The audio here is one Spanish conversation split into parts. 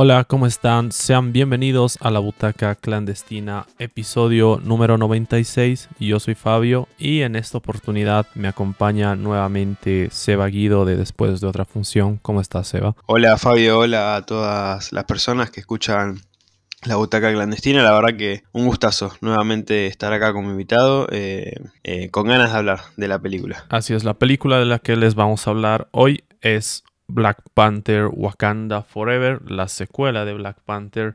Hola, ¿cómo están? Sean bienvenidos a la Butaca Clandestina, episodio número 96. Yo soy Fabio y en esta oportunidad me acompaña nuevamente Seba Guido de Después de otra función. ¿Cómo estás, Seba? Hola, Fabio. Hola a todas las personas que escuchan la Butaca Clandestina. La verdad que un gustazo nuevamente estar acá como invitado, eh, eh, con ganas de hablar de la película. Así es, la película de la que les vamos a hablar hoy es Black Panther Wakanda Forever, la secuela de Black Panther,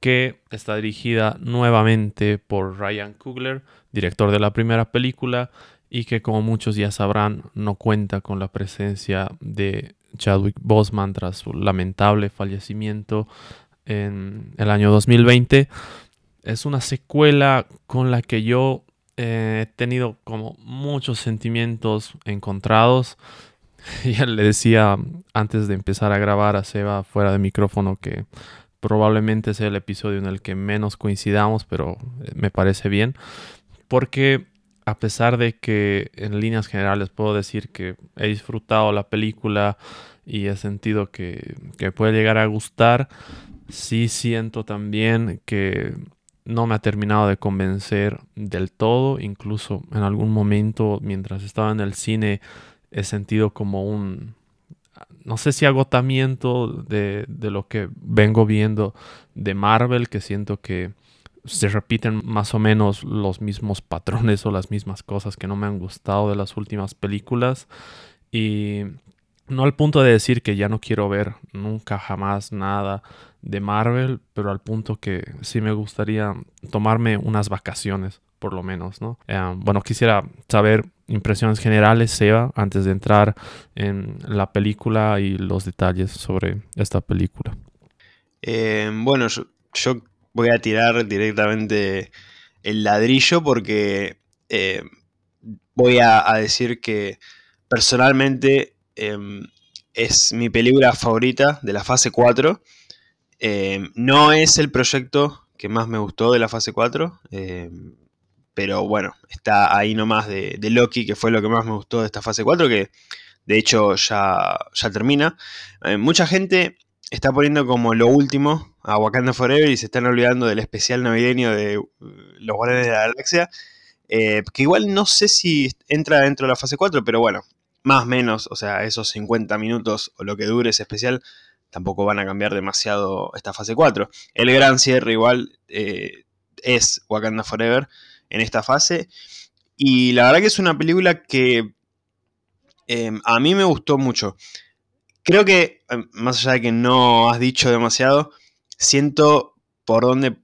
que está dirigida nuevamente por Ryan Coogler, director de la primera película, y que como muchos ya sabrán no cuenta con la presencia de Chadwick Boseman tras su lamentable fallecimiento en el año 2020. Es una secuela con la que yo he tenido como muchos sentimientos encontrados. Ya le decía antes de empezar a grabar a Seba fuera de micrófono que probablemente sea el episodio en el que menos coincidamos, pero eh, me parece bien. Porque a pesar de que en líneas generales puedo decir que he disfrutado la película y he sentido que, que puede llegar a gustar, sí siento también que no me ha terminado de convencer del todo. Incluso en algún momento mientras estaba en el cine he sentido como un, no sé si agotamiento de, de, lo que vengo viendo de Marvel, que siento que se repiten más o menos los mismos patrones o las mismas cosas que no me han gustado de las últimas películas. Y no al punto de decir que ya no quiero ver nunca jamás nada de Marvel, pero al punto que sí me gustaría tomarme unas vacaciones, por lo menos, ¿no? Eh, bueno, quisiera saber impresiones generales, Seba, antes de entrar en la película y los detalles sobre esta película. Eh, bueno, yo, voy a tirar directamente el ladrillo porque eh, voy a, decir que personalmente em, es mi película favorita de la fase 4. Em, no es el proyecto que más me gustó de la fase 4. Pero bueno, está ahí nomás de, de, Loki, que fue lo que más me gustó de esta fase 4, que de hecho ya, ya termina. Eh, mucha gente está poniendo como lo último a Wakanda Forever y se están olvidando del especial navideño de uh, los Guardianes de la Galaxia. Eh, que igual no sé si entra dentro de la fase 4, pero bueno, más o menos, o sea, esos 50 minutos o lo que dure ese especial, tampoco van a cambiar demasiado esta fase 4. El gran cierre igual eh, es Wakanda Forever en esta fase. Y la verdad que es una película que em, a mí me gustó mucho. Creo que, em, más allá de que no has dicho demasiado, siento por dónde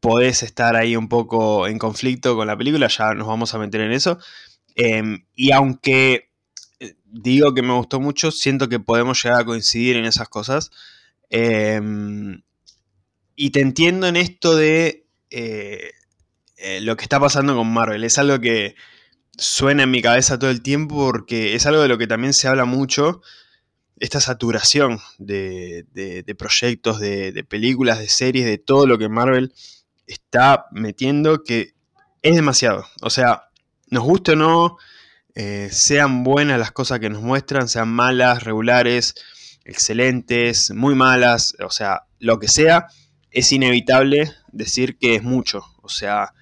podés estar ahí un poco en conflicto con la película, ya nos vamos a meter en eso. Em, y aunque eh, digo que me gustó mucho, siento que podemos llegar a coincidir en esas cosas. y te entiendo en esto de eh, eh, lo que está pasando con Marvel. Es algo que suena en mi cabeza todo el tiempo porque es algo de lo que también se habla mucho. Esta saturación de, proyectos, de, películas, de series, de todo lo que Marvel está metiendo que es demasiado. O sea, nos guste o no, eh, sean buenas las cosas que nos muestran, sean malas, regulares, excelentes, muy malas, o sea, lo que sea, es inevitable decir que es mucho. O sea,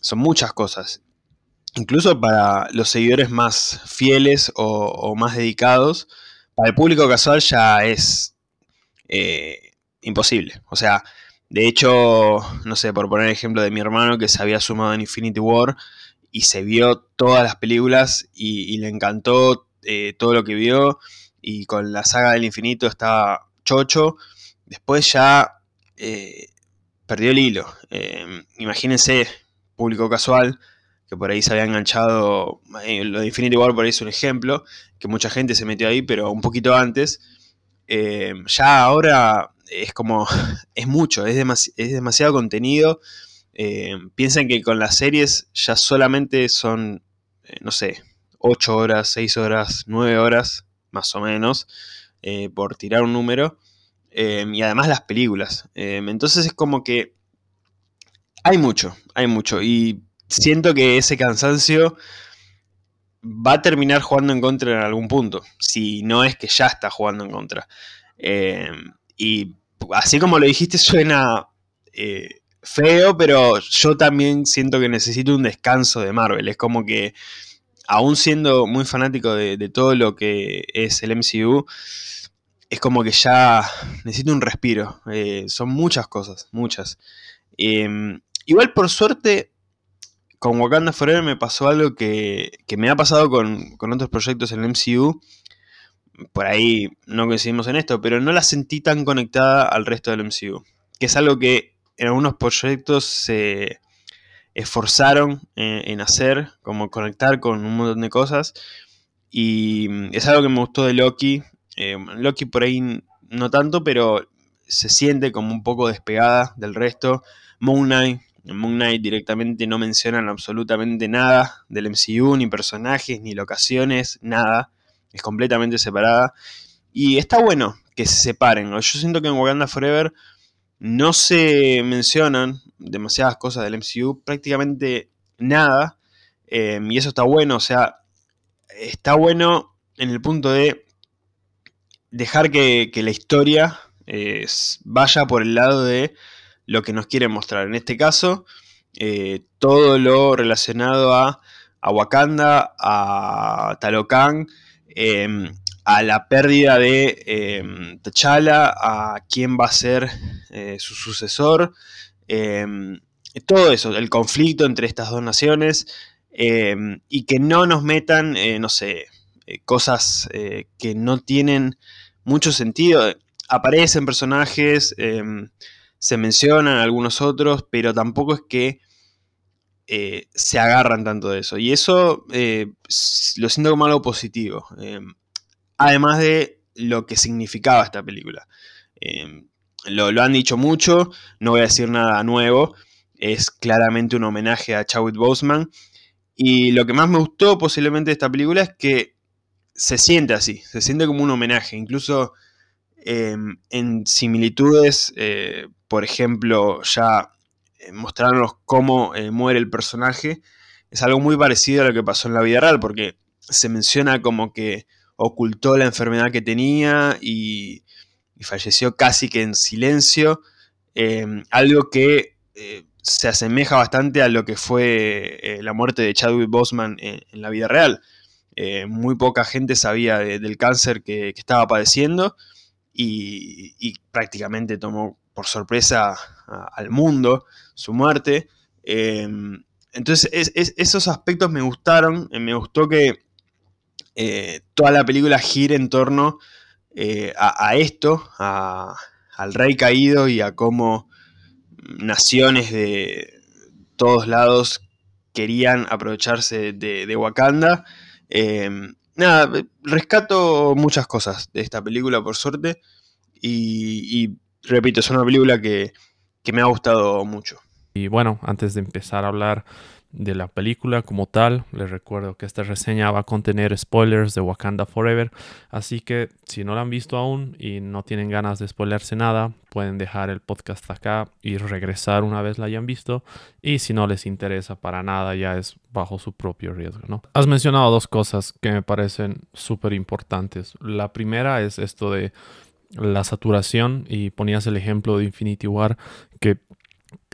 son muchas cosas. Incluso para los seguidores más fieles o, más dedicados, para el público casual ya es eh, imposible. O sea, de hecho, no sé, por poner el ejemplo de mi hermano que se había sumado en Infinity War y se vio todas las películas y, le encantó eh, todo lo que vio y con la saga del infinito estaba chocho. Después ya eh, perdió el hilo. imagínense público casual, que por ahí se había enganchado, eh, lo de Infinity War por ahí es un ejemplo, que mucha gente se metió ahí, pero un poquito antes, eh, ya ahora es como, es mucho, es, es demasiado contenido. Eh, piensen que con las series ya solamente son, no sé, 8 horas, 6 horas, 9 horas, más o menos, por tirar un número. y además las películas. entonces es como que hay mucho, hay mucho. Y siento que ese cansancio va a terminar jugando en contra en algún punto. Si no es que ya está jugando en contra. Eh, y así como lo dijiste, suena eh, feo, pero yo también siento que necesito un descanso de Marvel. Es como que, aún siendo muy fanático de, todo lo que es el MCU, es como que ya necesito un respiro. Eh, son muchas cosas, muchas. Igual por suerte, con Wakanda Forever me pasó algo que, me ha pasado con, con, otros proyectos en el MCU. Por ahí no coincidimos en esto, pero no la sentí tan conectada al resto del MCU. Que es algo que en algunos proyectos se esforzaron en, hacer, como conectar con un montón de cosas. Y mm, es algo que me gustó de Loki. Eh, Loki por ahí no tanto, pero se siente como un poco despegada del resto. Moon Knight, en Moon Knight directamente no mencionan absolutamente nada del MCU, ni personajes, ni locaciones, nada. Es completamente separada. Y está bueno que se separen. Yo siento que en Wakanda Forever no se mencionan demasiadas cosas del MCU, prácticamente nada. Em, y eso está bueno, o sea, está bueno en el punto de dejar que, la historia eh, vaya por el lado de lo que nos quieren mostrar. En este caso, eh, todo lo relacionado a, Wakanda, a Talocan, em, a la pérdida de eh, T'Challa, a quién va a ser eh, su sucesor, em, todo eso, el conflicto entre estas dos naciones, em, y que no nos metan, eh, no sé, cosas que no tienen mucho sentido. Aparecen personajes, em, se mencionan algunos otros, pero tampoco es que se agarran tanto de eso. Y eso lo siento como algo positivo además de lo que significaba esta película. Em, lo, han dicho mucho, no voy a decir nada nuevo, es claramente un homenaje a Chadwick Boseman. Y lo que más me gustó posiblemente de esta película es que se siente así, se siente como un homenaje, incluso em, en similitudes, eh, por ejemplo, ya eh, mostrarnos cómo eh, muere el personaje, es algo muy parecido a lo que pasó en la vida real, porque se menciona como que ocultó la enfermedad que tenía y, falleció casi que en silencio. Em, algo que se asemeja bastante a lo que fue la muerte de Chadwick Boseman en, la vida real. Muy poca gente sabía del cáncer que, estaba padeciendo y, prácticamente tomó por sorpresa al mundo su muerte. Em, entonces esos aspectos me gustaron, me gustó que eh, toda la película gira en torno eh, a, esto, al rey caído y a cómo naciones de todos lados querían aprovecharse de, Wakanda. Em, nada, rescato muchas cosas de esta película por suerte y, repito, es una película que me ha gustado mucho. Y bueno, antes de empezar a hablar de la película como tal. Les recuerdo que esta reseña va a contener spoilers de Wakanda Forever, así que si no la han visto aún y no tienen ganas de spoilerse nada, pueden dejar el podcast acá y regresar una vez la hayan visto. Y si no les interesa para nada, ya es bajo su propio riesgo, ¿no? Has mencionado dos cosas que me parecen súper importantes. La primera es esto de la saturación y ponías el ejemplo de Infinity War que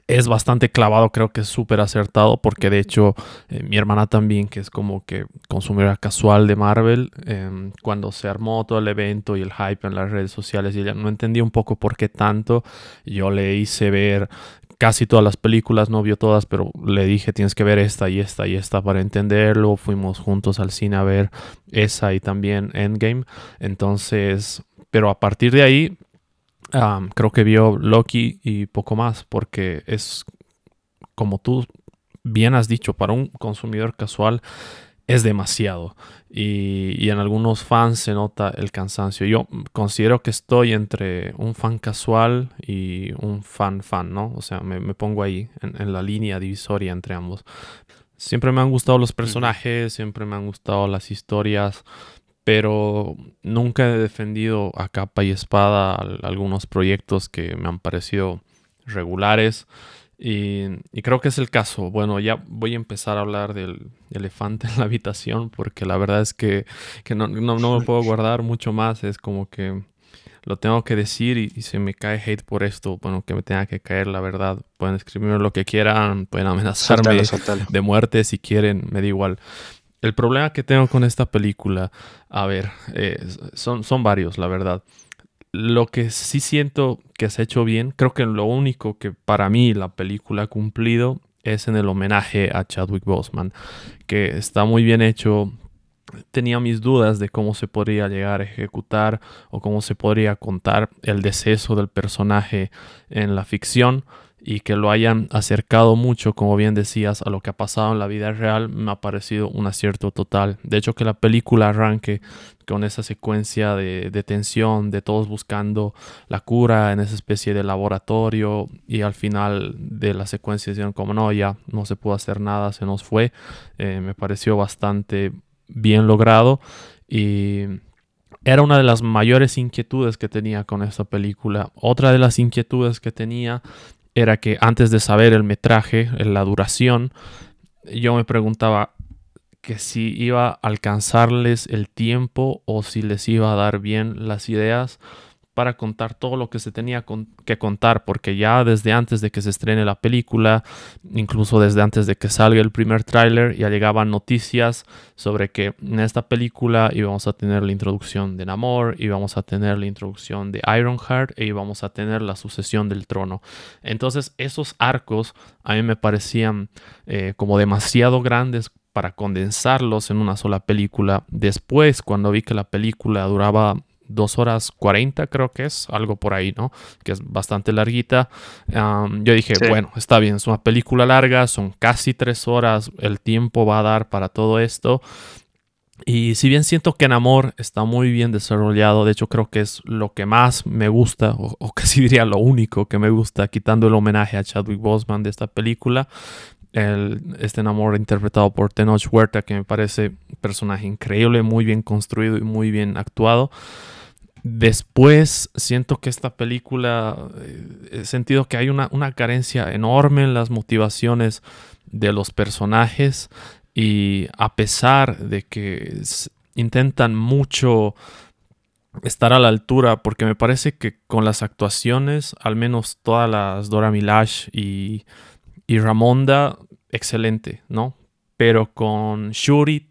es bastante clavado, creo que es súper acertado porque de hecho eh, mi hermana también, que es como que consumidora casual de Marvel, em, cuando se armó todo el evento y el hype en las redes sociales y ella no entendía un poco por qué tanto, yo le hice ver casi todas las películas, no vio todas, pero le dije tienes que ver esta y esta y esta para entenderlo, fuimos juntos al cine a ver esa y también Endgame, entonces, pero a partir de ahí creo que vio Loki y poco más, porque es, como tú bien has dicho, para un consumidor casual es demasiado. Y, en algunos fans se nota el cansancio. Yo considero que estoy entre un fan casual y un fan fan, ¿no? O sea, me, pongo ahí, en, en, la línea divisoria entre ambos. Siempre me han gustado los personajes, siempre me han gustado las historias pero nunca he defendido a capa y espada algunos proyectos que me han parecido regulares. Y, creo que es el caso. Bueno, ya voy a empezar a hablar del elefante en la habitación porque la verdad es que, no, me puedo guardar mucho más. Es como que lo tengo que decir y, si me cae hate por esto, bueno, que me tenga que caer, la verdad. Pueden escribirme lo que quieran, pueden amenazarme de muerte si quieren, me da igual. El problema que tengo con esta película, a ver, eh, son, son varios, la verdad. Lo que sí siento que se ha hecho bien, creo que lo único que para mí la película ha cumplido es en el homenaje a Chadwick Boseman, que está muy bien hecho, tenía mis dudas de cómo se podría llegar a ejecutar o cómo se podría contar el deceso del personaje en la ficción y que lo hayan acercado mucho, como bien decías, a lo que ha pasado en la vida real, me ha parecido un acierto total. De hecho, que la película arranque con esa secuencia de, de tensión, de todos buscando la cura en esa especie de laboratorio y al final de la secuencia dijeron como no, ya no se pudo hacer nada, se nos fue, eh, me pareció bastante bien logrado y era una de las mayores inquietudes que tenía con esta película. Otra de las inquietudes que tenía era que antes de saber el metraje, la duración, yo me preguntaba que si iba a alcanzarles el tiempo o si les iba a dar bien las ideas para contar todo lo que se tenía que contar, porque ya desde antes de que se estrene la película, incluso desde antes de que salga el primer tráiler, ya llegaban noticias sobre que en esta película íbamos a tener la introducción de Namor, íbamos a tener la introducción de Ironheart e íbamos a tener la sucesión del trono. Entonces esos arcos a mí me parecían eh, como demasiado grandes para condensarlos en una sola película. Después, cuando vi que la película duraba dos horas 40 creo que es, algo por ahí, ¿no? Que es bastante larguita. yo dije, bueno, está bien, es una película larga, son casi tres horas, el tiempo va a dar para todo esto. Y si bien siento que en Amor está muy bien desarrollado, de hecho creo que es lo que más me gusta, o, casi diría lo único que me gusta, quitando el homenaje a Chadwick Boseman de esta película, el, este Namor interpretado por Tenoch Huerta, que me parece un personaje increíble, muy bien construido y muy bien actuado. Después siento que esta película, eh, he sentido que hay una, carencia enorme en las motivaciones de los personajes y a pesar de que intentan mucho estar a la altura, porque me parece que con las actuaciones, al menos todas las Dora Milash y, y Ramonda, excelente, ¿no? Pero con Shuri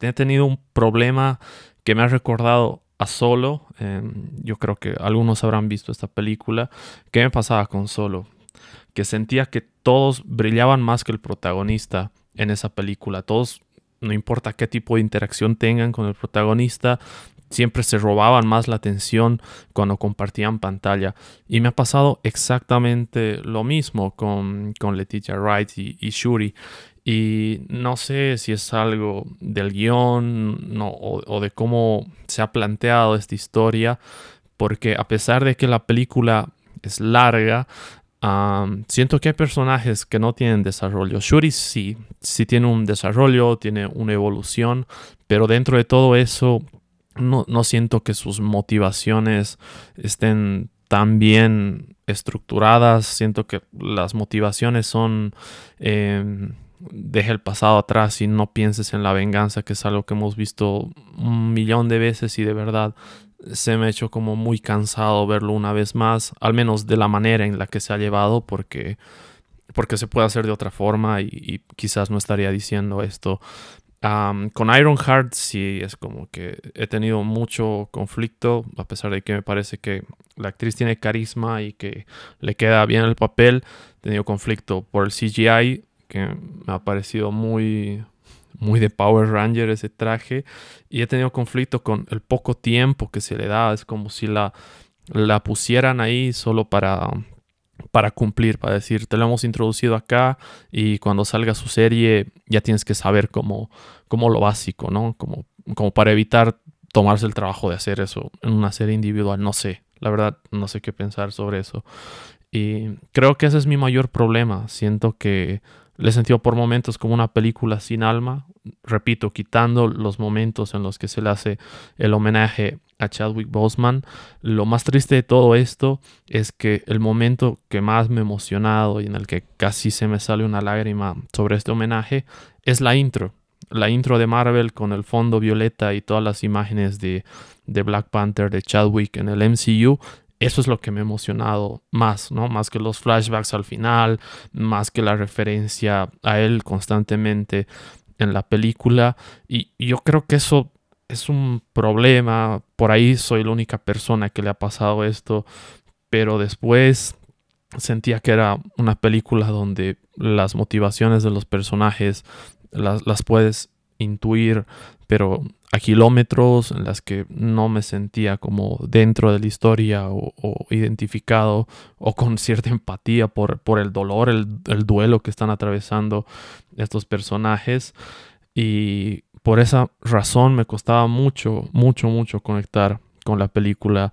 he tenido un problema que me ha recordado a Solo. Em, yo creo que algunos habrán visto esta película. ¿Qué me pasaba con Solo? Que sentía que todos brillaban más que el protagonista en esa película. Todos, no importa qué tipo de interacción tengan con el protagonista, siempre se robaban más la atención cuando compartían pantalla. Y me ha pasado exactamente lo mismo con, con Letitia Wright y, Shuri. Y no sé si es algo del guion o, de cómo se ha planteado esta historia, porque a pesar de que la película es larga, siento que hay personajes que no tienen desarrollo. Shuri sí, sí tiene un desarrollo, tiene una evolución, pero dentro de todo eso no, siento que sus motivaciones estén tan bien estructuradas. Siento que las motivaciones son em, deja el pasado atrás y no pienses en la venganza, que es algo que hemos visto un millón de veces y de verdad se me ha hecho como muy cansado verlo una vez más, al menos de la manera en la que se ha llevado, porque, porque se puede hacer de otra forma y, quizás no estaría diciendo esto. Con Ironheart sí es como que he tenido mucho conflicto, a pesar de que me parece que la actriz tiene carisma y que le queda bien el papel. He tenido conflicto por el CGI, que me ha parecido muy, muy de Power Ranger ese traje. Y he tenido conflicto con el poco tiempo que se le da. Es como si la, la pusieran ahí solo para, para cumplir, para decir, te lo hemos introducido acá y cuando salga su serie ya tienes que saber cómo, cómo lo básico, ¿no? Como, como para evitar tomarse el trabajo de hacer eso en una serie individual. No sé, la verdad no sé qué pensar sobre eso. Y creo que ese es mi mayor problema. Siento que le sentido por momentos como una película sin alma, repito, quitando los momentos en los que se le hace el homenaje a Chadwick Boseman. Lo más triste de todo esto es que el momento que más me ha emocionado y en el que casi se me sale una lágrima sobre este homenaje es la intro. la intro de Marvel con el fondo violeta y todas las imágenes de, de Black Panther, de Chadwick en el MCU, eso es lo que me ha emocionado más, ¿no? Más que los flashbacks al final, más que la referencia a él constantemente en la película. Y, yo creo que eso es un problema. Por ahí soy la única persona que le ha pasado esto. Pero después sentía que era una película donde las motivaciones de los personajes las, las puedes intuir, pero a kilómetros en las que no me sentía como dentro de la historia o, identificado o con cierta empatía por, por el dolor, el, el, duelo que están atravesando estos personajes. Y por esa razón me costaba mucho, mucho, mucho conectar con la película.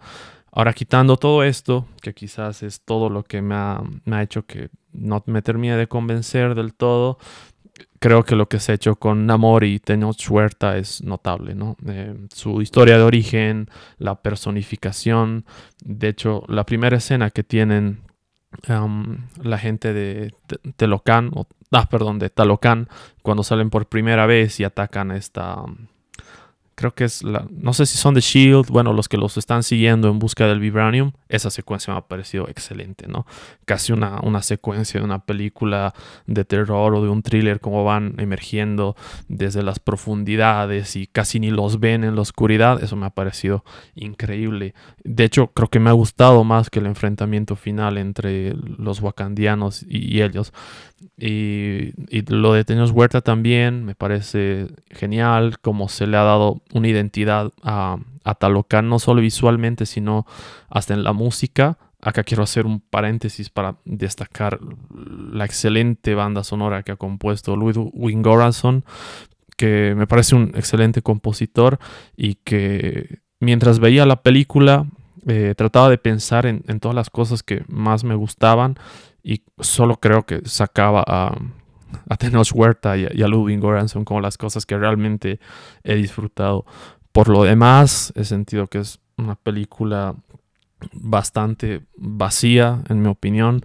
Ahora quitando todo esto, que quizás es todo lo que me ha, hecho que no me termine de convencer del todo, creo que lo que se ha hecho con Namor y Tenoch Huerta es notable, ¿no? Eh, su historia de origen, la personificación. De hecho, la primera escena que tienen la gente de Telocan, o, ah, perdón, de Talocan, cuando salen por primera vez y atacan esta creo que es la, no sé si son de Shield, bueno, los que los están siguiendo en busca del Vibranium, esa secuencia me ha parecido excelente, ¿no? Casi una, una secuencia de una película de terror o de un thriller, como van emergiendo desde las profundidades y casi ni los ven en la oscuridad, eso me ha parecido increíble. De hecho, creo que me ha gustado más que el enfrentamiento final entre los wakandianos y, ellos. Y, lo de Teños Huerta también me parece genial, como se le ha dado una identidad a, a Talocan, no solo visualmente, sino hasta en la música. Acá quiero hacer un paréntesis para destacar la excelente banda sonora que ha compuesto Ludwig Wingoranson, que me parece un excelente compositor y que mientras veía la película eh, trataba de pensar en, todas las cosas que más me gustaban y solo creo que sacaba a, a Tenoch Huerta y, a Ludwig Göransson como las cosas que realmente he disfrutado. Por lo demás, he sentido que es una película bastante vacía, en mi opinión.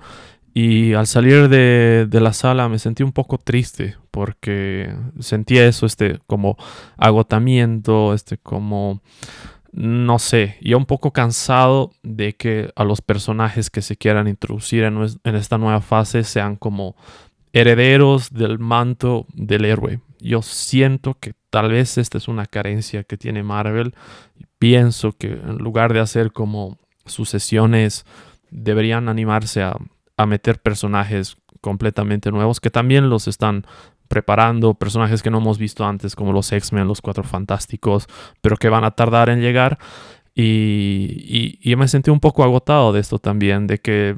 Y al salir de, de, la sala me sentí un poco triste porque sentía eso, este como agotamiento, este como no sé, yo un poco cansado de que a los personajes que se quieran introducir en, esta nueva fase sean como herederos del manto del héroe. Yo siento que tal vez esta es una carencia que tiene Marvel. Pienso que en lugar de hacer como sucesiones, deberían animarse a, a meter personajes completamente nuevos que también los están preparando personajes que no hemos visto antes, como los X-Men, los Cuatro Fantásticos, pero que van a tardar en llegar. Y, y, me sentí un poco agotado de esto también, de que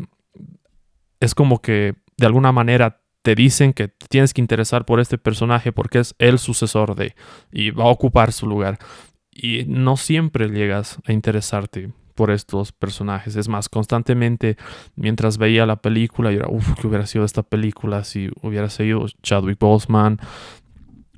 es como que de alguna manera te dicen que tienes que interesar por este personaje porque es el sucesor de y va a ocupar su lugar. Y no siempre llegas a interesarte por estos personajes. Es más, constantemente mientras veía la película, yo era, uff, ¿qué hubiera sido esta película si hubiera sido Chadwick Boseman?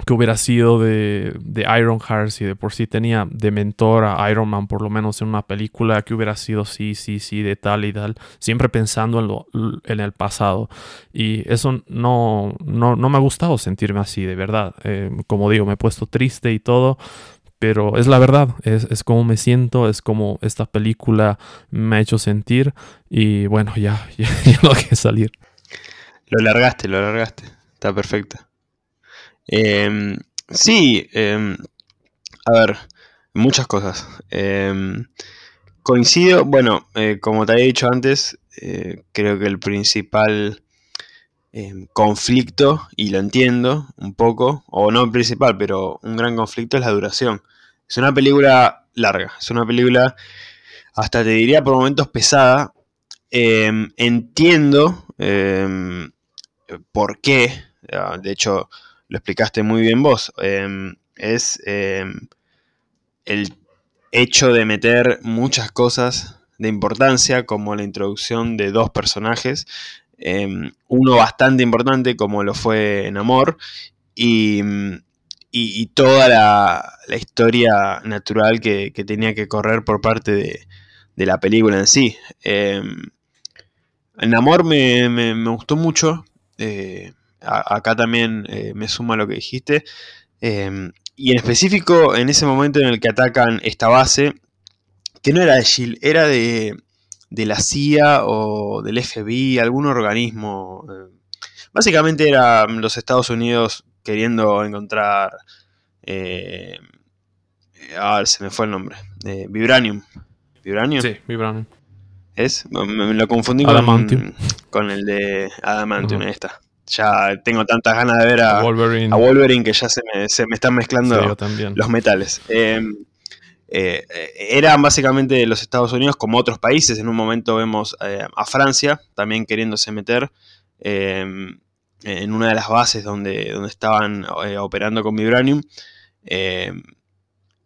Que hubiera sido de, de Iron Heart si de por sí tenía de mentor a Iron Man por lo menos en una película que hubiera sido sí, sí, sí, de tal y tal, siempre pensando en, lo, en el pasado y eso no, no, no me ha gustado sentirme así, de verdad, eh, como digo, me he puesto triste y todo, pero es la verdad, es, es, como me siento, es como esta película me ha hecho sentir y bueno, ya, ya, ya que salir. Lo largaste, lo largaste, está perfecto. Em, sí, em, a ver, muchas cosas. Em, coincido, bueno, eh, como te había dicho antes, eh, creo que el principal conflicto, y lo entiendo un poco, o no el principal, pero un gran conflicto es la duración. Es una película larga, es una película, hasta te diría por momentos pesada. Entiendo por qué, ah, de hecho lo explicaste muy bien vos, em, es el hecho de meter muchas cosas de importancia, como la introducción de dos personajes, uno bastante importante como lo fue en Amor, y, y, toda la, historia natural que, tenía que correr por parte de, la película en sí. Eh, en Amor me, gustó mucho. Eh, acá también eh, me suma lo que dijiste. Em, y en específico, en ese momento en el que atacan esta base, que no era de Shield, era de, de la CIA o del FBI, algún organismo. Eh, básicamente eran los Estados Unidos queriendo encontrar... Eh, ah, se me fue el nombre. Eh, Vibranium. ¿Vibranium? Sí, Vibranium. ¿Es? Me, lo confundí con, con, el de Adamantium. Esta. Ya tengo tantas ganas de ver a, Wolverine. que ya se me, se me están mezclando los metales. Em, eh, eran básicamente los Estados Unidos como otros países. En un momento vemos eh, a Francia también queriéndose meter em, en una de las bases donde, donde estaban eh, operando con Vibranium. Em,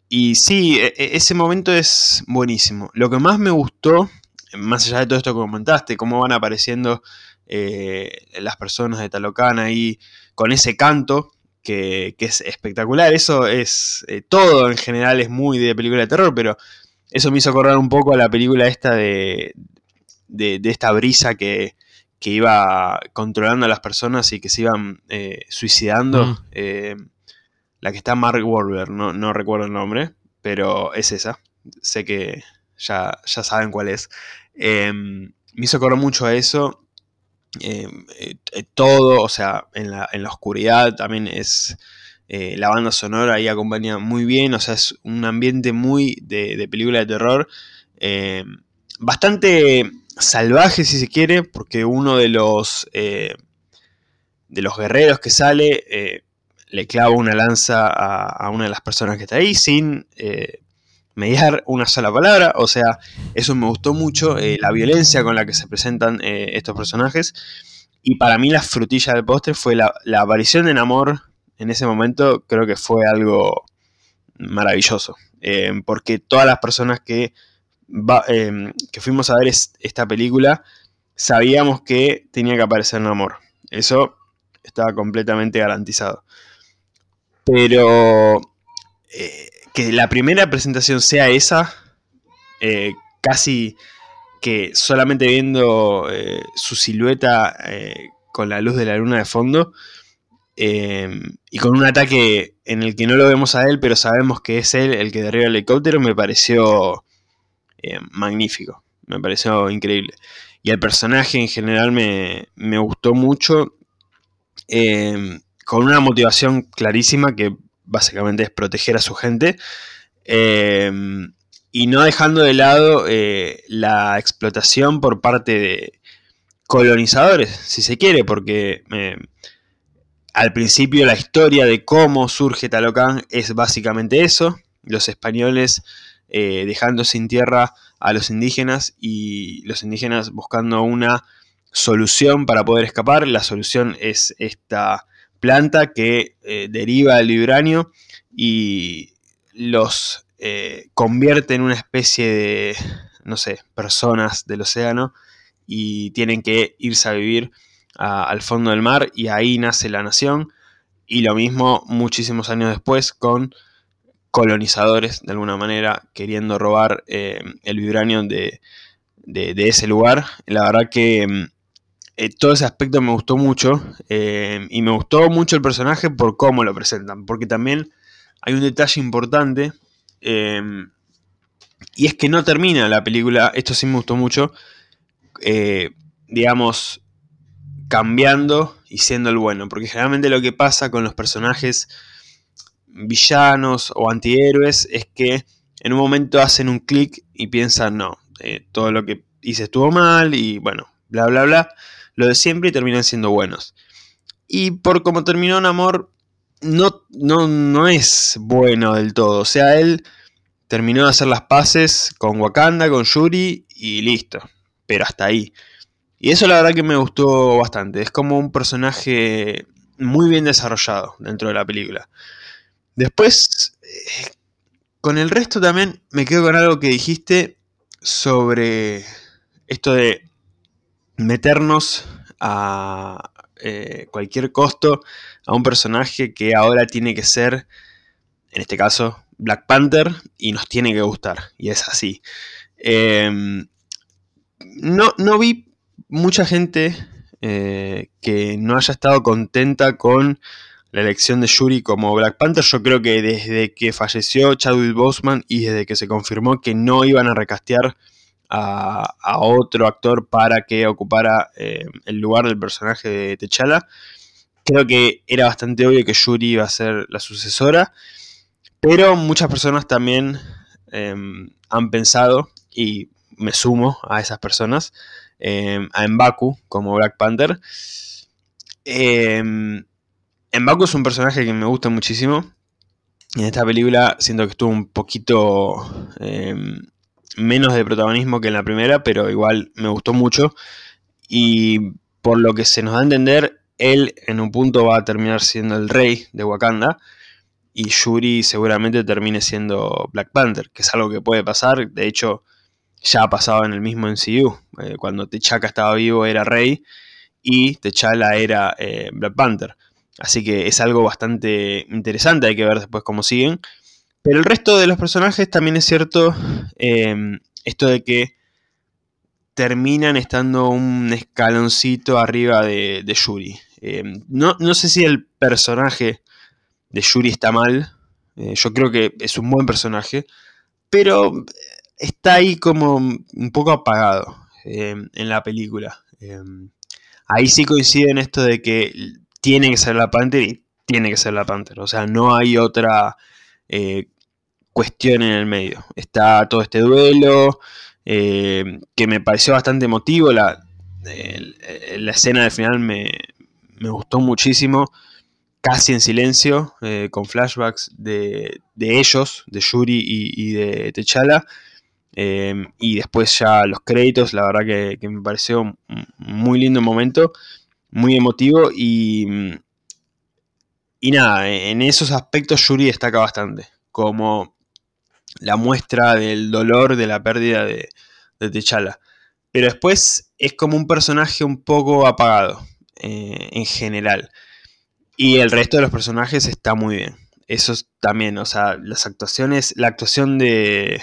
y sí, e, e, ese momento es buenísimo. Lo que más me gustó, más allá de todo esto que comentaste, cómo van apareciendo las personas de Talocan ahí con ese canto que, es espectacular. Eso es. Eh, todo en general es muy de película de terror, pero eso me hizo acordar un poco a la película esta de. de, esta brisa que, que, iba controlando a las personas y que se iban eh, suicidando. Mm. Eh, la que está Mark Wahlberg, no, no recuerdo el nombre, pero es esa. Sé que ya, ya saben cuál es. me hizo acordar mucho a eso eh, eh, todo, o sea, en la, oscuridad también es eh, la banda sonora ahí acompaña muy bien, o sea, es un ambiente muy de, película de terror, bastante salvaje si se quiere, porque uno de los, de los guerreros que sale le clava una lanza a, a, una de las personas que está ahí sin mediar una sola palabra, o sea, eso me gustó mucho, eh, la violencia con la que se presentan eh, estos personajes, y para mí la frutilla del postre fue la, aparición de Namor en ese momento, creo que fue algo maravilloso, eh, porque todas las personas que, que fuimos a ver esta película sabíamos que tenía que aparecer Namor, eso estaba completamente garantizado. Pero que la primera presentación sea esa, eh, casi que solamente viendo eh, su silueta eh, con la luz de la luna de fondo, y con un ataque en el que no lo vemos a él, pero sabemos que es él el que derriba el helicóptero, me pareció magnífico, me pareció increíble. Y el personaje en general me, me gustó mucho, con una motivación clarísima que básicamente es proteger a su gente. Em, y no dejando de lado eh, la explotación por parte de colonizadores, si se quiere, porque em, al principio la historia de cómo surge Talocán es básicamente eso, los españoles eh, dejando sin tierra a los indígenas y los indígenas buscando una solución para poder escapar, la solución es esta planta que eh, deriva del vibranio y los eh, convierte en una especie de, no sé, personas del océano y tienen que irse a vivir al fondo del mar y ahí nace la nación. Y lo mismo muchísimos años después con colonizadores, de alguna manera, queriendo robar eh, el vibranio de, de, ese lugar. La verdad que mm, eh, todo ese aspecto me gustó mucho eh, y me gustó mucho el personaje por cómo lo presentan, porque también hay un detalle importante eh, y es que no termina la película, esto sí me gustó mucho, digamos, cambiando y siendo el bueno, porque generalmente lo que pasa con los personajes villanos o antihéroes es que en un momento hacen un clic y piensan, no, todo lo que hice estuvo mal y bueno, bla, bla, bla lo de siempre y terminan siendo buenos. Y por como terminó un amor, no, no, no es bueno del todo. O sea, él terminó de hacer las paces con Wakanda, con Yuri y listo. Pero hasta ahí. Y eso la verdad que me gustó bastante. Es como un personaje muy bien desarrollado dentro de la película. Después, eh, con el resto también me quedo con algo que dijiste sobre esto de meternos a eh, cualquier costo a un personaje que ahora tiene que ser, en este caso, Black Panther y nos tiene que gustar. Y es así. Em, no, no, vi mucha gente eh, que no haya estado contenta con la elección de Yuri como Black Panther. Yo creo que desde que falleció Chadwick Boseman y desde que se confirmó que no iban a recastear a, otro actor para que ocupara eh, el lugar del personaje de T'Challa, creo que era bastante obvio que Yuri iba a ser la sucesora. Pero muchas personas también em, han pensado, y me sumo a esas personas, em, a Mbaku como Black Panther. Eh, Mbaku es un personaje que me gusta muchísimo. En esta película siento que estuvo un poquito em, menos de protagonismo que en la primera, pero igual me gustó mucho. Y por lo que se nos da a entender, él en un punto va a terminar siendo el rey de Wakanda y Yuri seguramente termine siendo Black Panther, que es algo que puede pasar, de hecho ya ha pasado en el mismo MCU, eh, cuando T'Chaka estaba vivo era rey y T'Challa era eh, Black Panther, así que es algo bastante interesante, hay que ver después cómo siguen, pero el resto de los personajes también es cierto em, esto de que terminan estando un escaloncito arriba de, Yuri. Em, no, no sé si el personaje de Yuri está mal. Eh, yo creo que es un buen personaje. Pero está ahí como un poco apagado eh, en la película. Eh, ahí sí coincide en esto de que tiene que ser la Panther y tiene que ser la Panther. O sea, no hay otra cuestión en el medio. Está todo este duelo. que me pareció bastante emotivo. La, la escena del final me, me gustó muchísimo casi en silencio, eh, con flashbacks de, ellos, de Yuri y, de T'Challa. Em, y después ya los créditos, la verdad que, me pareció muy lindo momento, muy emotivo y, y nada, en esos aspectos Yuri destaca bastante, como la muestra del dolor de la pérdida de, de T'Challa. Pero después es como un personaje un poco apagado eh, en general. Y el resto de los personajes está muy bien. Eso también, o sea, las actuaciones, la actuación de,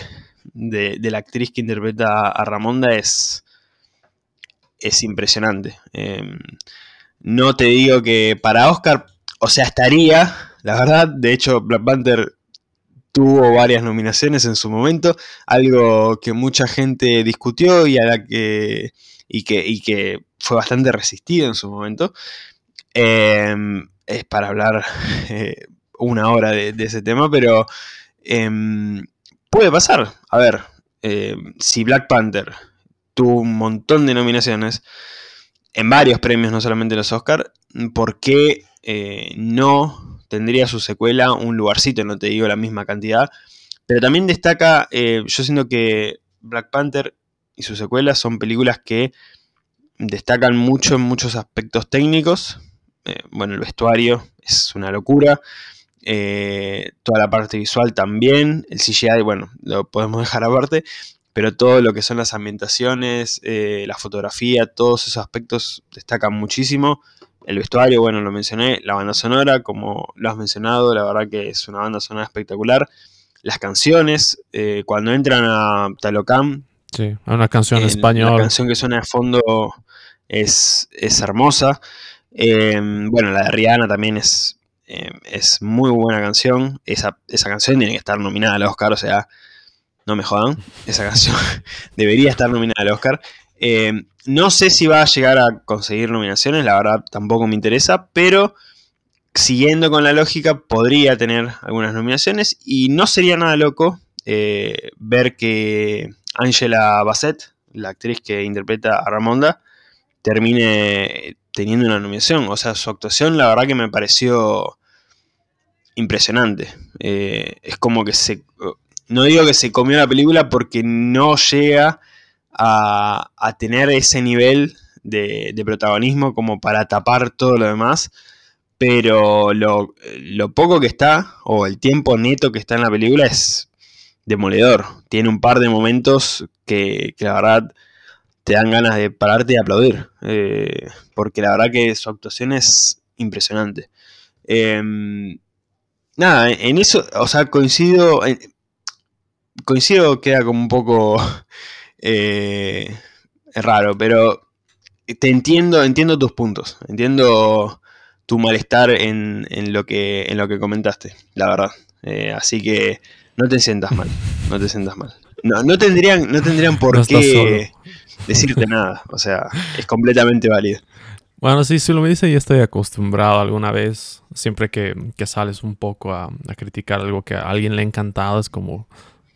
de, la actriz que interpreta a Ramonda es, es impresionante. Em, no te digo que para Oscar, o sea, estaría, la verdad, de hecho Black Panther tuvo varias nominaciones en su momento, algo que mucha gente discutió y a la que y que, y que fue bastante resistido en su momento. Eh, es para hablar eh, una hora de, ese tema, pero em, puede pasar. A ver, eh, si Black Panther tuvo un montón de nominaciones en varios premios, no solamente los Oscar, ¿por qué eh, no tendría su secuela un lugarcito? No te digo la misma cantidad, pero también destaca, yo siento que Black Panther y su secuela son películas que destacan mucho en muchos aspectos técnicos, eh, bueno, el vestuario es una locura. Eh, toda la parte visual también. El CGI, bueno, lo podemos dejar aparte. Pero todo lo que son las ambientaciones, eh, la fotografía, todos esos aspectos destacan muchísimo. El vestuario, bueno, lo mencioné. La banda sonora, como lo has mencionado, la verdad que es una banda sonora espectacular. Las canciones, cuando entran a Talocam. Sí, una canción en español. La canción que suena de fondo es, es hermosa. Em, bueno, la de Rihanna también es, em, es muy buena canción. Esa, canción tiene que estar nominada al Oscar, o sea, no me jodan. Esa canción debería estar nominada al Oscar. Em, no sé si va a llegar a conseguir nominaciones, la verdad tampoco me interesa, pero siguiendo con la lógica podría tener algunas nominaciones y no sería nada loco eh, ver que Angela Bassett, la actriz que interpreta a Ramonda, termine teniendo una nominación. O sea, su actuación la verdad que me pareció impresionante. Eh, es como que se... No digo que se comió la película porque no llega a, tener ese nivel de, protagonismo como para tapar todo lo demás. Pero lo, poco que está, o el tiempo neto que está en la película es demoledor. Tiene un par de momentos que, la verdad te dan ganas de pararte y aplaudir. Eh, porque la verdad que su actuación es impresionante. Em, nada, en eso, o sea, coincido. coincido, queda como un poco eh, raro, pero te entiendo, entiendo tus puntos. Entiendo tu malestar en, lo que, en lo que comentaste, la verdad. Eh, así que no te sientas mal, no te sientas mal. No, no tendrían, no tendrían por qué decirte nada, o sea, es completamente válido. Bueno, sí, si lo me dice, yo estoy acostumbrado alguna vez, siempre que, sales un poco a, criticar algo que a alguien le ha encantado, es como,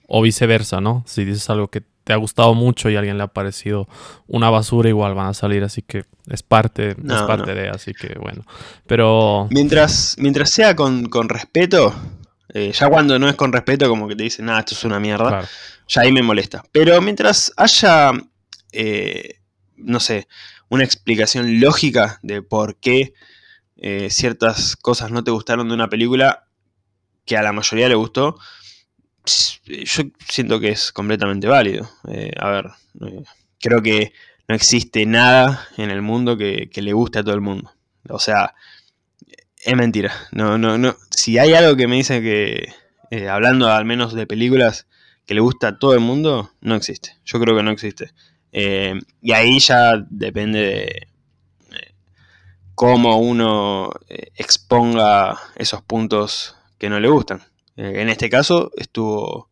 o viceversa, ¿no? Si dices algo que te ha gustado mucho y a alguien le ha parecido una basura, igual van a salir, así que es parte, es parte de, así que bueno. Pero... Mientras, mientras sea con, respeto, eh, ya cuando no es con respeto, como que te dicen, nada, esto es una mierda, ya ahí me molesta. Pero mientras haya, eh, no sé, una explicación lógica de por qué eh, ciertas cosas no te gustaron de una película que a la mayoría le gustó, yo siento que es completamente válido. Eh, a ver, eh, creo que no existe nada en el mundo que, le guste a todo el mundo. O sea, es mentira. No, no, no. Si hay algo que me dice que, hablando al menos de películas, que le gusta a todo el mundo, no existe. Yo creo que no existe. Eh, y ahí ya depende de cómo uno eh, exponga esos puntos que no le gustan. Eh, en este caso estuvo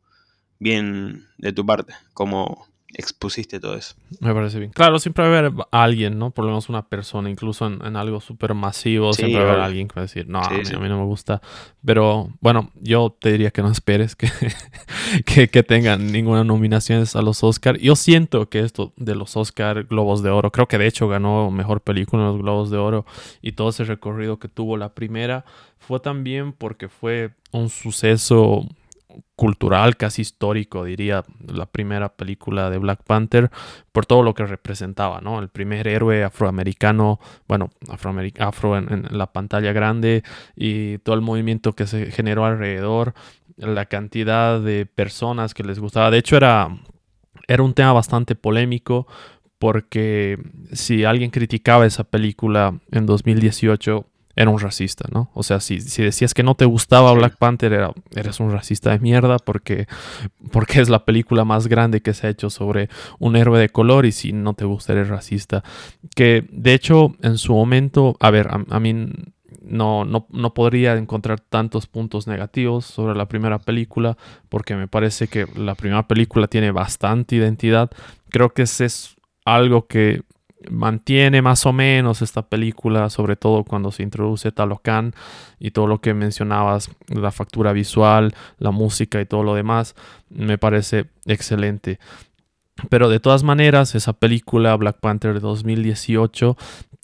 bien de tu parte, como expusiste todo eso. Me parece bien. Claro, siempre va a haber alguien, ¿no? Por lo menos una persona, incluso en, algo súper masivo, siempre va a haber alguien que va a decir, no, a, mí, no me gusta. Pero bueno, yo te diría que no esperes que, que, tengan ninguna nominación a los Oscar. Yo siento que esto de los Oscar Globos de Oro, creo que de hecho ganó Mejor Película en los Globos de Oro y todo ese recorrido que tuvo la primera fue también porque fue un suceso cultural, casi histórico, diría, la primera película de Black Panther, por todo lo que representaba, ¿no? El primer héroe afroamericano, bueno, afro en, la pantalla grande y todo el movimiento que se generó alrededor, la cantidad de personas que les gustaba. De hecho, era, era un tema bastante polémico porque si alguien criticaba esa película en 2018, era un racista, ¿no? O sea, si, si decías que no te gustaba Black Panther, era, eres un racista de mierda porque, porque es la película más grande que se ha hecho sobre un héroe de color y si no te gusta eres racista. Que de hecho en su momento, a ver, a, mí no, no, no, podría encontrar tantos puntos negativos sobre la primera película porque me parece que la primera película tiene bastante identidad. Creo que ese es algo que mantiene más o menos esta película, sobre todo cuando se introduce Talocan y todo lo que mencionabas, la factura visual, la música y todo lo demás, me parece excelente. Pero de todas maneras, esa película Black Panther de 2018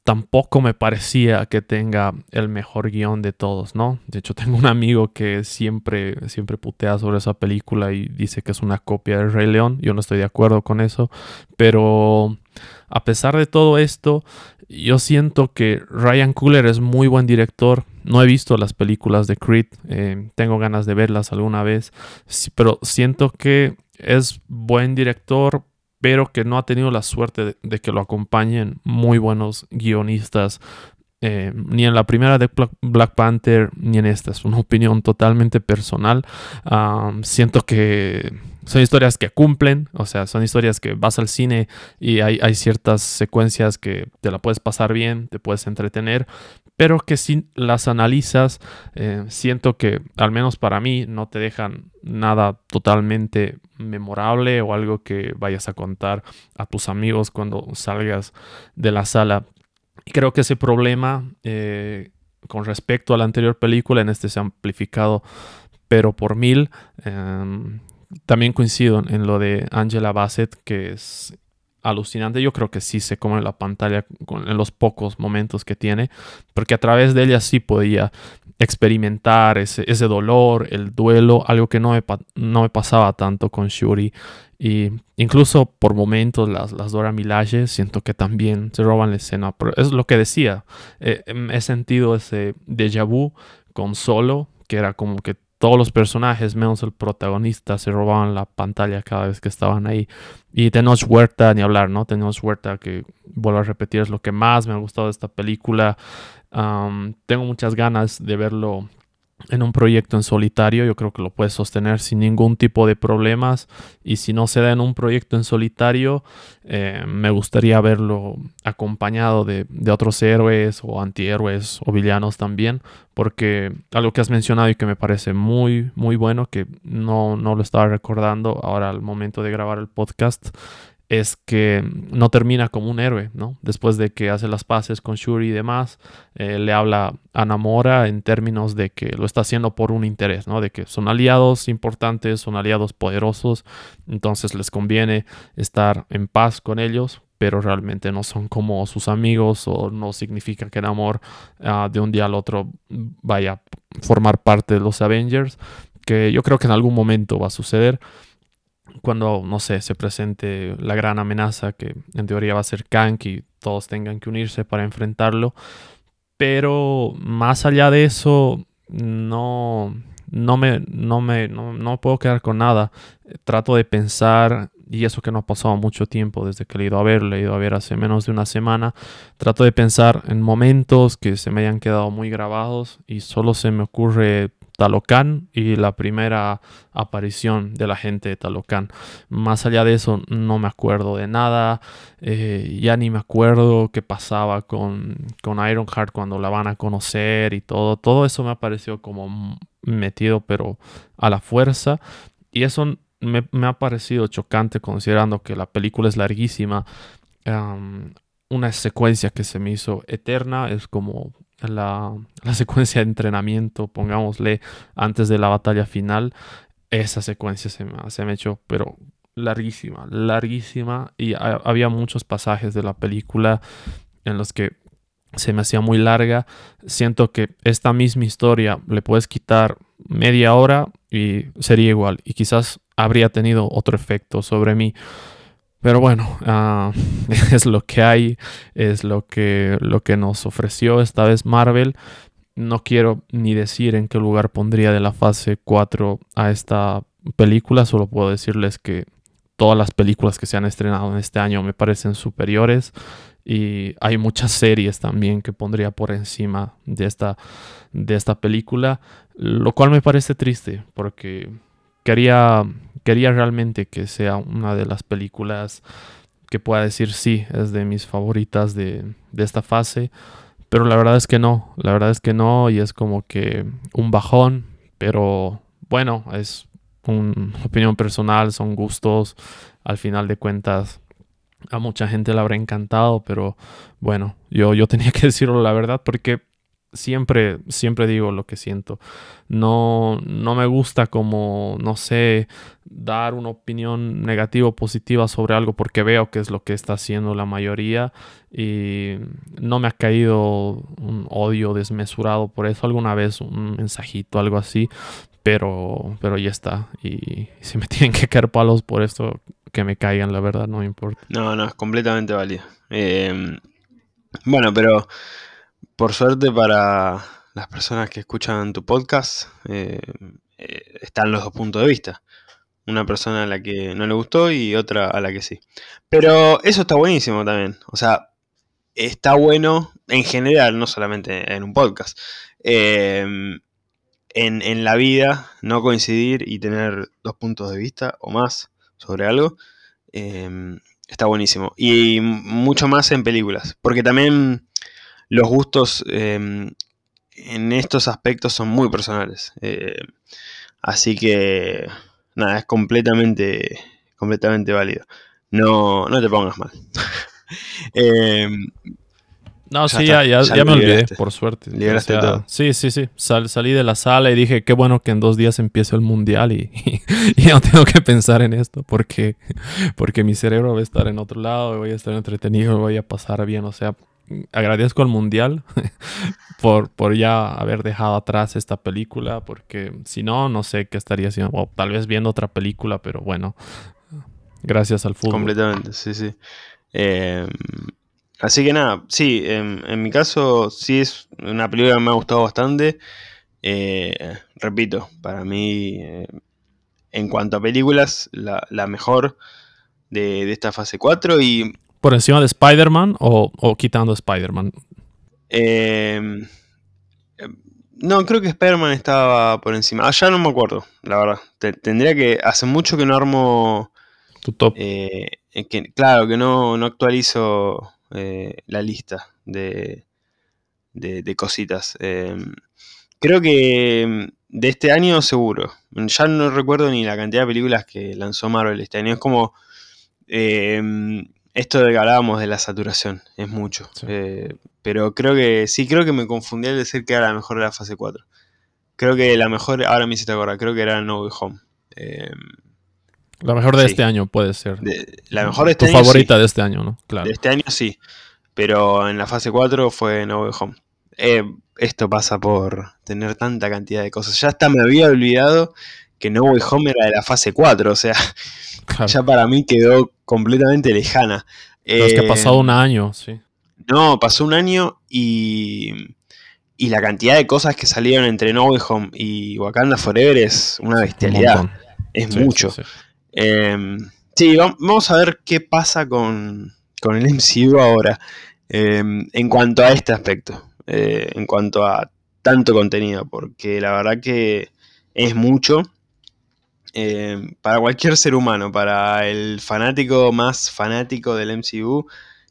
tampoco me parecía que tenga el mejor guion de todos, ¿no? De hecho, tengo un amigo que siempre, siempre putea sobre esa película y dice que es una copia de Rey León. Yo no estoy de acuerdo con eso, pero a pesar de todo esto, yo siento que Ryan Cooler es muy buen director. No he visto las películas de Creed, eh, tengo ganas de verlas alguna vez, pero siento que es buen director, pero que no ha tenido la suerte de, que lo acompañen muy buenos guionistas. Eh, ni en la primera de Black Panther ni en esta. Es una opinión totalmente personal. Ah, siento que son historias que cumplen, o sea, son historias que vas al cine y hay, ciertas secuencias que te la puedes pasar bien, te puedes entretener, pero que si las analizas, eh, siento que al menos para mí no te dejan nada totalmente memorable o algo que vayas a contar a tus amigos cuando salgas de la sala. Y creo que ese problema eh, con respecto a la anterior película, en este se ha amplificado pero por mil. Em, también coincido en lo de Angela Bassett, que es alucinante. Yo creo que sí se come la pantalla en los pocos momentos que tiene, porque a través de ella sí podía experimentar ese, dolor, el duelo, algo que no me, no me pasaba tanto con Shuri. Y incluso por momentos las, las Dora Milaje siento que también se roban la escena. Pero es lo que decía. Eh, he sentido ese déjà vu con Solo, que era como que todos los personajes, menos el protagonista, se robaban la pantalla cada vez que estaban ahí. Y Tenoch Huerta, ni hablar, ¿no? Tenoch Huerta, que vuelvo a repetir, es lo que más me ha gustado de esta película. tengo muchas ganas de verlo en un proyecto en solitario, yo creo que lo puedes sostener sin ningún tipo de problemas. Y si no se da en un proyecto en solitario, eh, me gustaría verlo acompañado de, otros héroes o antihéroes o villanos también. Porque algo que has mencionado y que me parece muy, muy bueno, que no, no lo estaba recordando ahora al momento de grabar el podcast, es que no termina como un héroe, ¿no? Después de que hace las paces con Shuri y demás, eh, le habla a Namora en términos de que lo está haciendo por un interés, ¿no? De que son aliados importantes, son aliados poderosos, entonces les conviene estar en paz con ellos, pero realmente no son como sus amigos o no significa que el amor ah, de un día al otro vaya a formar parte de los Avengers, que yo creo que en algún momento va a suceder cuando, no sé, se presente la gran amenaza que en teoría va a ser Kang y todos tengan que unirse para enfrentarlo. Pero más allá de eso, no, no me, no me, no, puedo quedar con nada. Trato de pensar, y eso que no ha pasado mucho tiempo desde que he ido a ver, le he ido a ver hace menos de una semana. Trato de pensar en momentos que se me hayan quedado muy grabados y solo se me ocurre Talocan y la primera aparición de la gente de Talocan. Más allá de eso, no me acuerdo de nada. Eh, ya ni me acuerdo qué pasaba con, con Ironheart cuando la van a conocer y todo. Todo eso me ha parecido como metido, pero a la fuerza. Y eso me, ha parecido chocante considerando que la película es larguísima. una secuencia que se me hizo eterna es como la, secuencia de entrenamiento, pongámosle, antes de la batalla final, esa secuencia se me, se me echó, pero larguísima, larguísima. Y había muchos pasajes de la película en los que se me hacía muy larga. Siento que esta misma historia le puedes quitar media hora y sería igual. Y quizás habría tenido otro efecto sobre mí. Pero bueno, ah, es lo que hay, es lo que, lo que nos ofreció esta vez Marvel. No quiero ni decir en qué lugar pondría de la fase 4 a esta película, solo puedo decirles que todas las películas que se han estrenado en este año me parecen superiores y hay muchas series también que pondría por encima de esta, de esta película, lo cual me parece triste porque quería quería realmente que sea una de las películas que pueda decir sí, es de mis favoritas de, esta fase. Pero la verdad es que no, la verdad es que no y es como que un bajón, pero bueno, es una opinión personal, son gustos, al final de cuentas a mucha gente le habrá encantado, pero bueno, yo, yo tenía que decirlo la verdad porque siempre, siempre digo lo que siento. No, no me gusta como, no sé, dar una opinión negativa o positiva sobre algo porque veo que es lo que está haciendo la mayoría y no me ha caído un odio desmesurado por eso alguna vez, un mensajito, algo así, pero, pero ya está. Y si me tienen que caer palos por esto, que me caigan, la verdad, no importa. No, no, es completamente válido. Eh, bueno, pero por suerte para las personas que escuchan tu podcast, eh, eh, están los dos puntos de vista. Una persona a la que no le gustó y otra a la que sí. Pero eso está buenísimo también. O sea, está bueno en general, no solamente en un podcast. Em, en, la vida, no coincidir y tener dos puntos de vista o más sobre algo, em, está buenísimo. Y mucho más en películas. Porque también los gustos em, en estos aspectos son muy personales. Eh, así que, nada, es completamente, completamente válido. No, no te pongas mal. Em, no, sí, ya, ya, me olvidé, por suerte. Sí, sí, sí. salí de la sala y dije, qué bueno que en dos días empiece el mundial y, y, no tengo que pensar en esto porque, porque mi cerebro va a estar en otro lado, voy a estar entretenido, voy a pasar bien. O sea, agradezco al mundial por, por ya haber dejado atrás esta película, porque si no, no sé qué estaría haciendo, o tal vez viendo otra película, pero bueno, gracias al fútbol. Completamente, sí, sí. Em, así que nada, sí, en, mi caso sí es una película que me ha gustado bastante. Eh, repito, para mí, eh, en cuanto a películas, la, mejor de, de esta fase 4 y ¿Por encima de Spider-Man o, quitando Spider-Man? Em, No, creo que Spider-Man estaba por encima. Ah, ya no me acuerdo, la verdad. tendría que. Hace mucho que no armo. Tu top. Eh, que, claro, que no, no actualizo eh, la lista de, de, cositas. Em, creo que de este año seguro. Ya no recuerdo ni la cantidad de películas que lanzó Marvel este año. Es como em, esto de que hablábamos de la saturación. Es mucho. Eh, pero creo que sí, creo que me confundí al decir que era la mejor de la fase 4. Creo que la mejor, ahora me hiciste acordar, creo que era No Way Home. Em, la mejor de este año puede ser. la mejor de este tu favorita de este año, ¿no? Claro. De este año sí. Pero en la fase 4 fue No Way Home. Eh, esto pasa por tener tanta cantidad de cosas. Ya hasta me había olvidado que No Way Home era de la fase 4. O sea, ya para mí quedó completamente lejana. es que ha pasado un año, sí. No, pasó un año y. Y la cantidad de cosas que salieron entre No Way Home y Wakanda Forever es una bestialidad. es mucho. Sí, em, vamos a ver qué pasa con, con el MCU ahora. Em, en cuanto a este aspecto. Eh, en cuanto a tanto contenido, porque la verdad que es mucho. Eh, para cualquier ser humano, para el fanático más fanático del MCU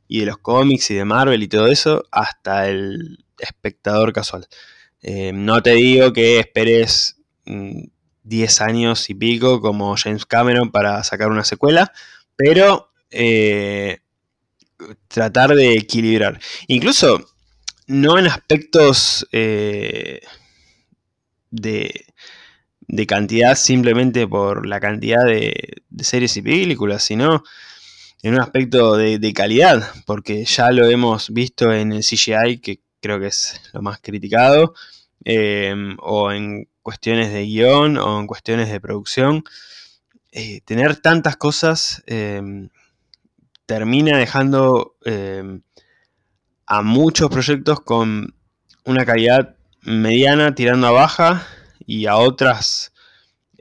y de los cómics y de Marvel y todo eso, hasta el espectador casual. Eh, no te digo que esperes 10 mm, años y pico como James Cameron para sacar una secuela, pero tratar de equilibrar. Incluso no en aspectos eh, de, de, cantidad simplemente por la cantidad de, series y películas, sino en un aspecto de, calidad, porque ya lo hemos visto en el CGI, que creo que es lo más criticado, em, o en cuestiones de guion, o en cuestiones de producción. Eh, tener tantas cosas em, termina dejando em, a muchos proyectos con una calidad mediana tirando a baja y a otras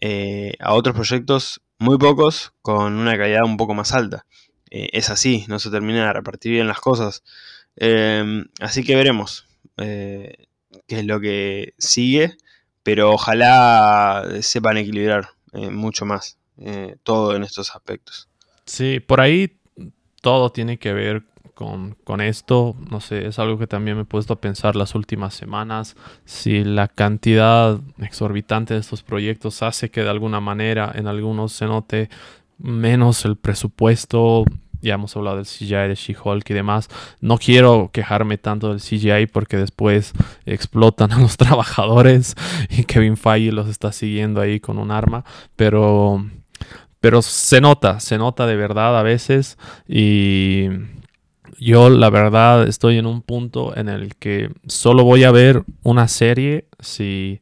eh, a otros proyectos muy pocos con una calidad un poco más alta. Eh, es así, no se termina de repartir bien las cosas. Em, así que veremos eh, qué es lo que sigue, pero ojalá sepan equilibrar mucho más todo en estos aspectos. Sí, por ahí todo tiene que ver con, esto. No sé, es algo que también me he puesto a pensar las últimas semanas. Si la cantidad exorbitante de estos proyectos hace que de alguna manera en algunos se note menos el presupuesto. Ya hemos hablado del CGI de She-Hulk y demás. No quiero quejarme tanto del CGI porque después explotan a los trabajadores y Kevin Feige los está siguiendo ahí con un arma. Pero, pero se nota, se nota de verdad a veces y yo la verdad estoy en un punto en el que solo voy a ver una serie si,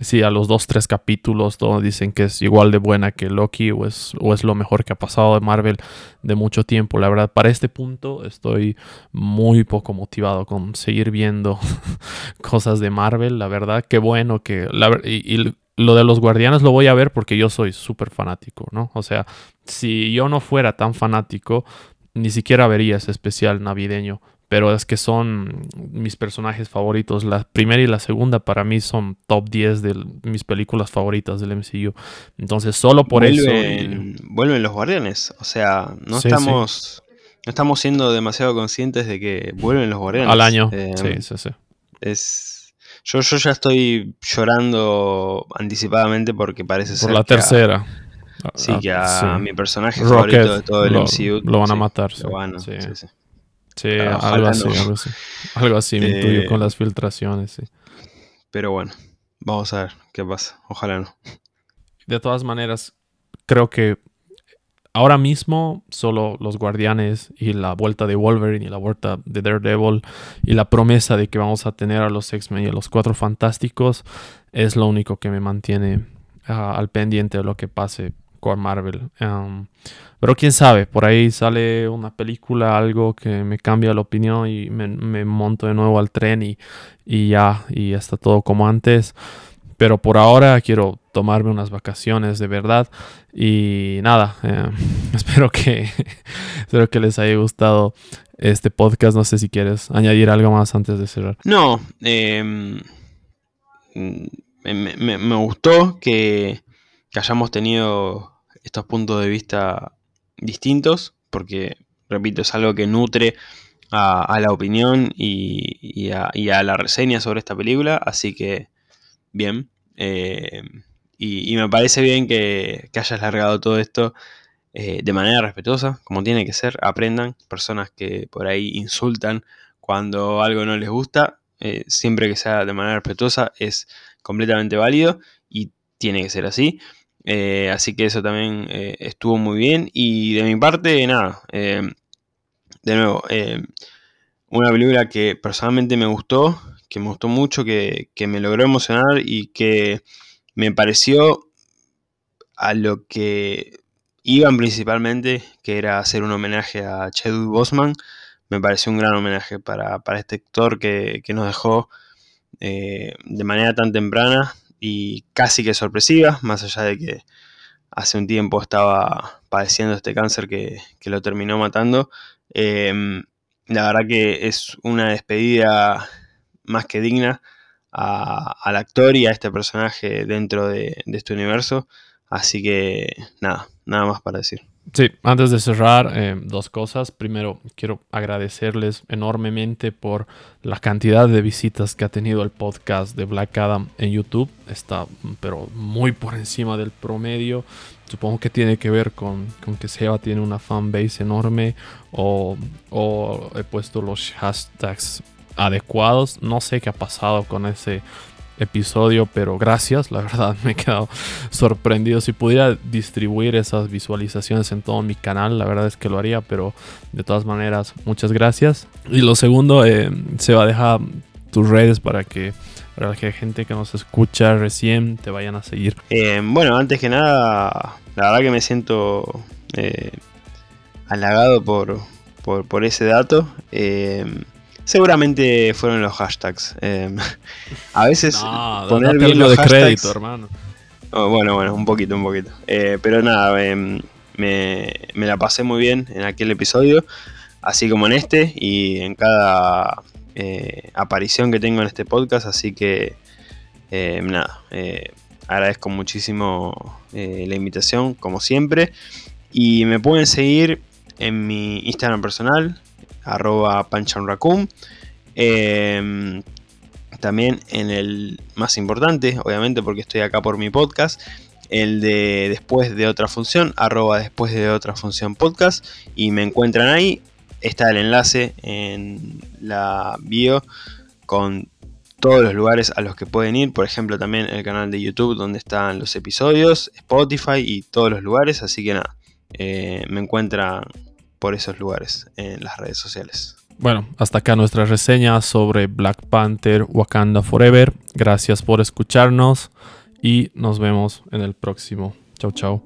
si a los dos, tres capítulos todos dicen que es igual de buena que Loki o es, o es lo mejor que ha pasado de Marvel de mucho tiempo. La verdad, para este punto estoy muy poco motivado con seguir viendo cosas de Marvel. La verdad, qué bueno que... y, lo de los guardianes lo voy a ver porque yo soy súper fanático, ¿no? O sea, si yo no fuera tan fanático, ni siquiera vería ese especial navideño. Pero es que son mis personajes favoritos. La primera y la segunda para mí son top 10 de mis películas favoritas del MCU. Entonces, solo por eso. Vuelven los guardianes. O sea, no estamos. No estamos siendo demasiado conscientes de que vuelven los guardianes. Al año. Eh, sí, sí, sí. Es. Yo, yo ya estoy llorando anticipadamente porque parece ser. Por la tercera. Sí, que a mi personaje favorito de todo el lo, MCU. Lo van a matar. Sí, sí, sí. sí algo, así, algo, así, algo así. me intuyo con las filtraciones, sí. Pero bueno, vamos a ver qué pasa. Ojalá no. De todas maneras, creo que ahora mismo solo los guardianes y la vuelta de Wolverine y la vuelta de Daredevil y la promesa de que vamos a tener a los X-Men y a los Cuatro Fantásticos es lo único que me mantiene ah, al pendiente de lo que pase con Marvel. Um, pero quién sabe, por ahí sale una película, algo que me cambia la opinión y me, monto de nuevo al tren y, y, ya, y está todo como antes. Pero por ahora quiero tomarme unas vacaciones de verdad. Y nada, em, espero, que, espero que les haya gustado este podcast. No sé si quieres añadir algo más antes de cerrar. No, eh mm, me, gustó que, hayamos tenido estos puntos de vista distintos, porque, repito, es algo que nutre a, la opinión y, a, la reseña sobre esta película, así que, bien. Eh, y, me parece bien que, que hayas largado todo esto eh, de manera respetuosa, como tiene que ser, aprendan, personas que por ahí insultan cuando algo no les gusta, eh, siempre que sea de manera respetuosa es completamente válido y tiene que ser así. Eh, así que eso también estuvo muy bien. Y de mi parte, nada, de nuevo, una película que personalmente me gustó, que me gustó mucho, que, que me logró emocionar y que me pareció a lo que iban principalmente, que era hacer un homenaje a Chadwick Bosman. Me pareció un gran homenaje para, este actor que, nos dejó eh, de manera tan temprana y casi que sorpresiva, más allá de que hace un tiempo estaba padeciendo este cáncer que, lo terminó matando. Em, la verdad que es una despedida más que digna al actor y a este personaje dentro de este universo. Así que nada, nada más para decir. Sí, antes de cerrar, eh, dos cosas. Primero, quiero agradecerles enormemente por la cantidad de visitas que ha tenido el podcast de Black Adam en YouTube. Está, pero muy por encima del promedio. Supongo que tiene que ver con, con que Seba tiene una fanbase enorme o, o he puesto los hashtags adecuados. No sé qué ha pasado con ese episodio, pero gracias, la verdad me he quedado sorprendido. Si pudiera distribuir esas visualizaciones en todo mi canal, la verdad es que lo haría, pero de todas maneras, muchas gracias. Y lo segundo, eh, se va a dejar tus redes para que para que gente que nos escucha recién te vayan a seguir. Eh, bueno, antes que nada, la verdad que me siento eh, halagado por, por, por, ese dato. Seguramente fueron los hashtags. Em, a veces poner bien los de crédito, hermano. Oh, bueno, bueno, un poquito, un poquito. Eh, pero nada, em, me, la pasé muy bien en aquel episodio, así como en este y en cada eh, aparición que tengo en este podcast. Así que nada, eh, agradezco muchísimo la invitación, como siempre. Y me pueden seguir en mi Instagram personal, arroba panchanraccoon. Em, también en el más importante, obviamente porque estoy acá por mi podcast, el de después de otra función, arroba después de otra función podcast, y me encuentran ahí. Está el enlace en la bio con todos los lugares a los que pueden ir, por ejemplo también el canal de YouTube donde están los episodios, Spotify y todos los lugares, así que nada, eh, me encuentran por esos lugares en las redes sociales. Bueno, hasta acá nuestra reseña sobre Black Panther Wakanda Forever. Gracias por escucharnos y nos vemos en el próximo. Chau, chau.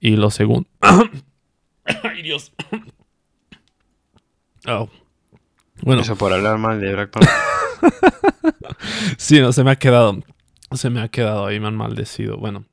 Y lo segundo. Ay, Dios. Oh. Bueno. Eso por hablar mal de Black Panther. sí, no, se me ha quedado. Se me ha quedado ahí, me han maldecido. Bueno,